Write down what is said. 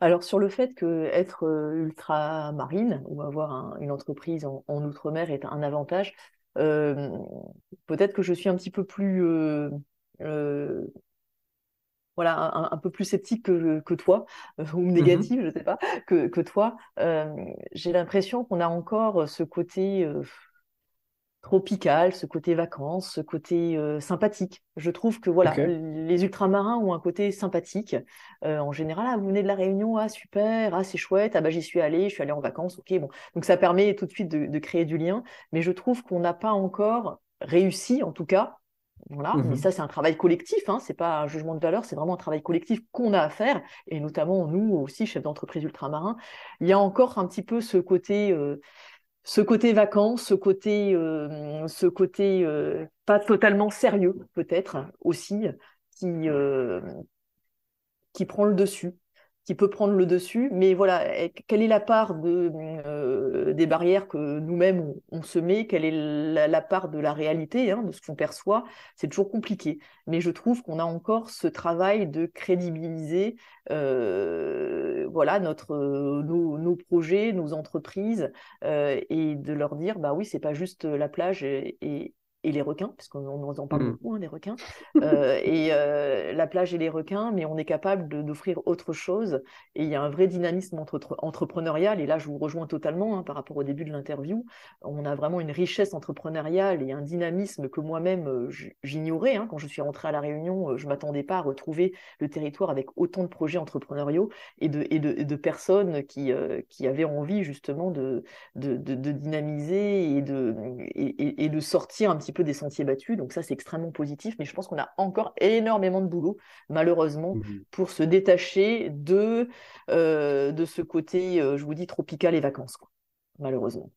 Alors sur le fait que être ultramarine ou avoir une entreprise en, outre-mer est un avantage, peut-être que je suis un petit peu plus voilà, un, peu plus sceptique que, toi, ou mmh négative, je ne sais pas, que, que toi. J'ai l'impression qu'on a encore ce côté tropical, ce côté vacances, ce côté euh, sympathique. Je trouve que voilà, les ultramarins ont un côté sympathique. Euh, en général, ah, vous venez de la Réunion, ah super, ah c'est chouette, ah bah j'y suis allé, je suis allé en vacances, ok bon. Donc ça permet tout de suite de, créer du lien, mais je trouve qu'on n'a pas encore réussi, en tout cas. Voilà, mais mmh ça c'est un travail collectif, hein, c'est pas un jugement de valeur, c'est vraiment un travail collectif qu'on a à faire, et notamment nous aussi, chefs d'entreprise ultramarins, il y a encore un petit peu ce côté euh, ce côté vacances, ce côté, euh, ce côté euh, pas totalement sérieux peut-être aussi, qui, euh, qui prend le dessus qui peut prendre le dessus. Mais voilà, quelle est la part de, des barrières que nous-mêmes on, se met? Quelle est la, part de la réalité, hein, de ce qu'on perçoit? C'est toujours compliqué. Mais je trouve qu'on a encore ce travail de crédibiliser voilà, notre, nos, projets, nos entreprises, euh, et de leur dire, bah oui, c'est pas juste la plage et les requins, parce qu'on en parle mmh. beaucoup, hein, des requins, euh, et euh, la plage et les requins, mais on est capable d'offrir autre chose. Et il y a un vrai dynamisme entre, entrepreneurial, et là je vous rejoins totalement hein, par rapport au début de l'interview. On a vraiment une richesse entrepreneuriale et un dynamisme que moi-même euh, j'ignorais. Hein. Quand je suis rentrée à La Réunion, je ne m'attendais pas à retrouver le territoire avec autant de projets entrepreneuriaux et de, et de, personnes qui, qui avaient envie justement de, de, dynamiser et de, et, et de sortir un petit peu des sentiers battus. Donc ça, c'est extrêmement positif. Mais je pense qu'on a encore énormément de boulot, malheureusement, mmh pour se détacher de, euh, de ce côté, euh, je vous dis, tropical et vacances, malheureusement.